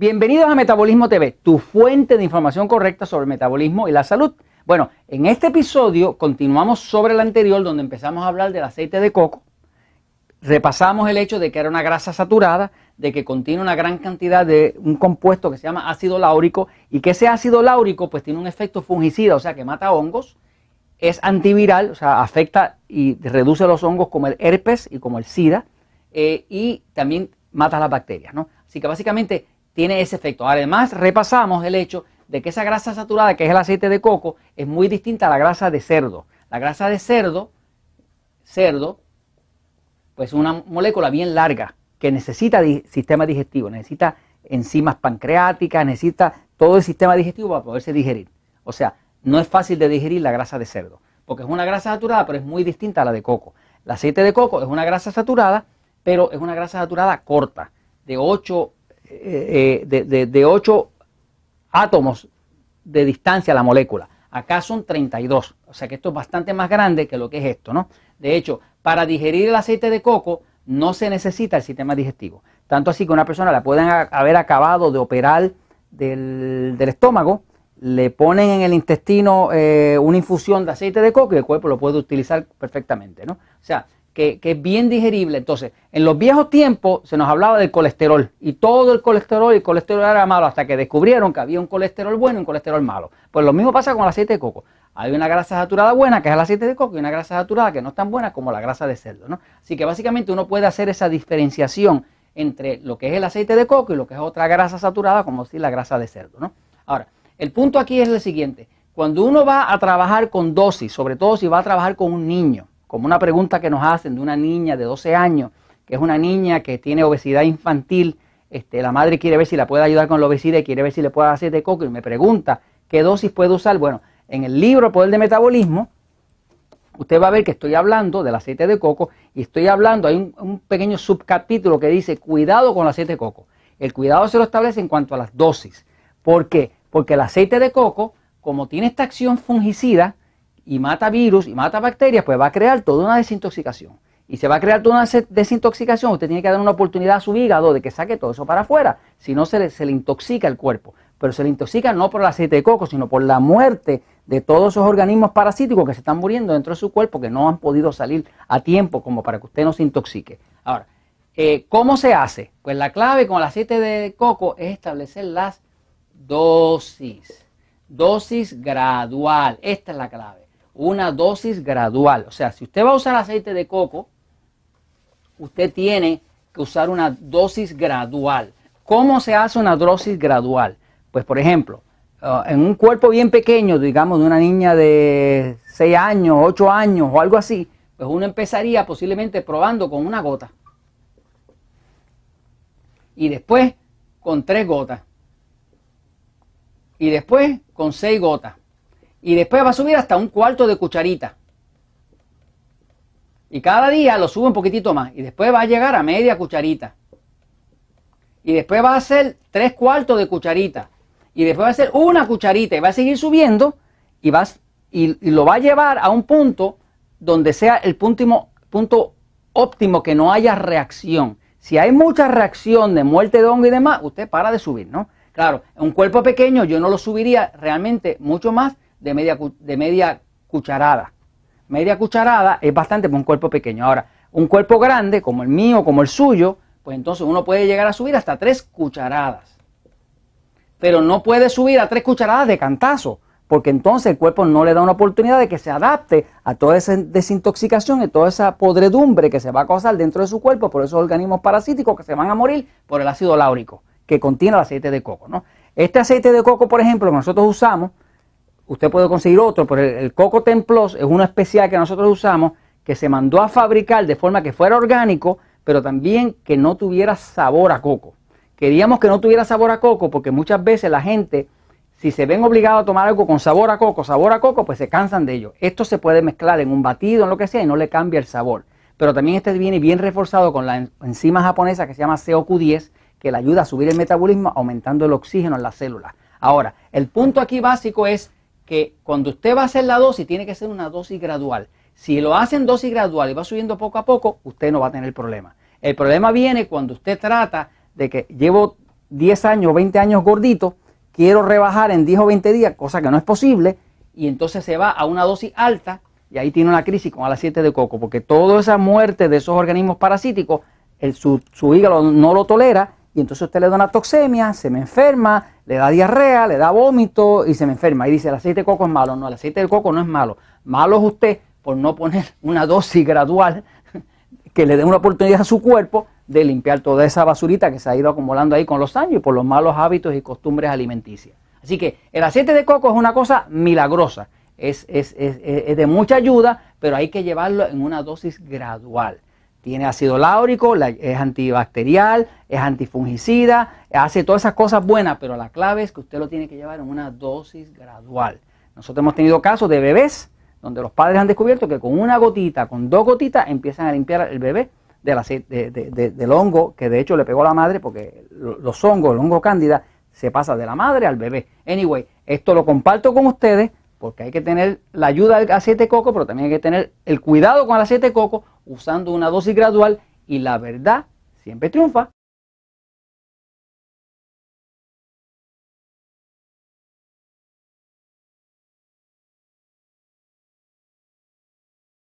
Bienvenidos a Metabolismo TV, tu fuente de información correcta sobre metabolismo y la salud. Bueno, en este episodio continuamos sobre el anterior donde empezamos a hablar del aceite de coco. Repasamos el hecho de que era una grasa saturada, de que contiene una gran cantidad de un compuesto que se llama ácido láurico y que ese ácido láurico pues tiene un efecto fungicida, o sea que mata hongos, es antiviral, o sea, afecta y reduce los hongos como el herpes y como el SIDA eh, y también mata las bacterias, ¿no? Así que básicamente tiene ese efecto. Además, repasamos el hecho de que esa grasa saturada, que es el aceite de coco, es muy distinta a la grasa de cerdo. La grasa de cerdo, cerdo, pues es una molécula bien larga que necesita sistema digestivo, necesita enzimas pancreáticas, necesita todo el sistema digestivo para poderse digerir. O sea, no es fácil de digerir la grasa de cerdo, porque es una grasa saturada, pero es muy distinta a la de coco. El aceite de coco es una grasa saturada, pero es una grasa saturada corta, de 8 eh, de, de, 8 átomos de distancia a la molécula. Acá son 32, o sea que esto es bastante más grande que lo que es esto, ¿no? De hecho, para digerir el aceite de coco no se necesita el sistema digestivo. Tanto así que una persona la pueden haber acabado de operar del, estómago, le ponen en el intestino eh, una infusión de aceite de coco y el cuerpo lo puede utilizar perfectamente, ¿no? O sea, que, es bien digerible. Entonces, en los viejos tiempos se nos hablaba del colesterol y todo el colesterol y el colesterol era malo hasta que descubrieron que había un colesterol bueno y un colesterol malo. Pues lo mismo pasa con el aceite de coco. Hay una grasa saturada buena, que es el aceite de coco, y una grasa saturada que no es tan buena como la grasa de cerdo. ¿no? Así que básicamente uno puede hacer esa diferenciación entre lo que es el aceite de coco y lo que es otra grasa saturada, como si la grasa de cerdo. ¿no? Ahora, el punto aquí es el siguiente. Cuando uno va a trabajar con dosis, sobre todo si va a trabajar con un niño, como una pregunta que nos hacen de una niña de 12 años, que es una niña que tiene obesidad infantil, este, la madre quiere ver si la puede ayudar con la obesidad y quiere ver si le puede hacer de coco y me pregunta qué dosis puede usar. Bueno, en el libro Poder de Metabolismo, usted va a ver que estoy hablando del aceite de coco y estoy hablando, hay un, un pequeño subcapítulo que dice cuidado con el aceite de coco. El cuidado se lo establece en cuanto a las dosis. ¿Por qué? Porque el aceite de coco, como tiene esta acción fungicida, y mata virus y mata bacterias, pues va a crear toda una desintoxicación. Y se va a crear toda una desintoxicación, usted tiene que dar una oportunidad a su hígado de que saque todo eso para afuera, si no se le, se le intoxica el cuerpo. Pero se le intoxica no por el aceite de coco, sino por la muerte de todos esos organismos parasíticos que se están muriendo dentro de su cuerpo, que no han podido salir a tiempo como para que usted no se intoxique. Ahora, eh, ¿cómo se hace? Pues la clave con el aceite de coco es establecer las dosis. Dosis gradual. Esta es la clave una dosis gradual. O sea, si usted va a usar aceite de coco, usted tiene que usar una dosis gradual. ¿Cómo se hace una dosis gradual? Pues, por ejemplo, uh, en un cuerpo bien pequeño, digamos de una niña de 6 años, 8 años o algo así, pues uno empezaría posiblemente probando con una gota. Y después con tres gotas. Y después con seis gotas. Y después va a subir hasta un cuarto de cucharita. Y cada día lo sube un poquitito más. Y después va a llegar a media cucharita. Y después va a ser tres cuartos de cucharita. Y después va a ser una cucharita. Y va a seguir subiendo. Y, vas, y, lo va a llevar a un punto donde sea el punto óptimo que no haya reacción. Si hay mucha reacción de muerte de hongo y demás, usted para de subir, ¿no? Claro, un cuerpo pequeño yo no lo subiría realmente mucho más de media, de media cucharada. Media cucharada es bastante para un cuerpo pequeño. Ahora, un cuerpo grande, como el mío, como el suyo, pues entonces uno puede llegar a subir hasta tres cucharadas. Pero no puede subir a tres cucharadas de cantazo, porque entonces el cuerpo no le da una oportunidad de que se adapte a toda esa desintoxicación y toda esa podredumbre que se va a causar dentro de su cuerpo por esos organismos parasíticos que se van a morir por el ácido láurico que contiene el aceite de coco. ¿no? Este aceite de coco, por ejemplo, que nosotros usamos, Usted puede conseguir otro, pero el, Coco Templos es uno especial que nosotros usamos, que se mandó a fabricar de forma que fuera orgánico, pero también que no tuviera sabor a coco. Queríamos que no tuviera sabor a coco porque muchas veces la gente, si se ven obligados a tomar algo con sabor a coco, sabor a coco, pues se cansan de ello. Esto se puede mezclar en un batido, en lo que sea, y no le cambia el sabor. Pero también este viene bien reforzado con la enzima japonesa que se llama COQ10, que le ayuda a subir el metabolismo aumentando el oxígeno en las células. Ahora, el punto aquí básico es que cuando usted va a hacer la dosis, tiene que ser una dosis gradual. Si lo hace en dosis gradual y va subiendo poco a poco, usted no va a tener problema. El problema viene cuando usted trata de que llevo 10 años, 20 años gordito, quiero rebajar en 10 o 20 días, cosa que no es posible, y entonces se va a una dosis alta y ahí tiene una crisis con el aceite de coco, porque toda esa muerte de esos organismos parasíticos, su, su hígado no lo tolera y entonces usted le da una toxemia, se me enferma, le da diarrea, le da vómito y se me enferma. Y dice, el aceite de coco es malo. No, el aceite de coco no es malo. Malo es usted por no poner una dosis gradual que le dé una oportunidad a su cuerpo de limpiar toda esa basurita que se ha ido acumulando ahí con los años y por los malos hábitos y costumbres alimenticias. Así que el aceite de coco es una cosa milagrosa, es, es, es de mucha ayuda, pero hay que llevarlo en una dosis gradual. Tiene ácido láurico, es antibacterial, es antifungicida, hace todas esas cosas buenas, pero la clave es que usted lo tiene que llevar en una dosis gradual. Nosotros hemos tenido casos de bebés donde los padres han descubierto que con una gotita, con dos gotitas, empiezan a limpiar el bebé del, del hongo que de hecho le pegó a la madre, porque los hongos, el hongo cándida, se pasa de la madre al bebé. Anyway, esto lo comparto con ustedes porque hay que tener la ayuda del aceite coco, pero también hay que tener el cuidado con el aceite coco usando una dosis gradual y la verdad siempre triunfa.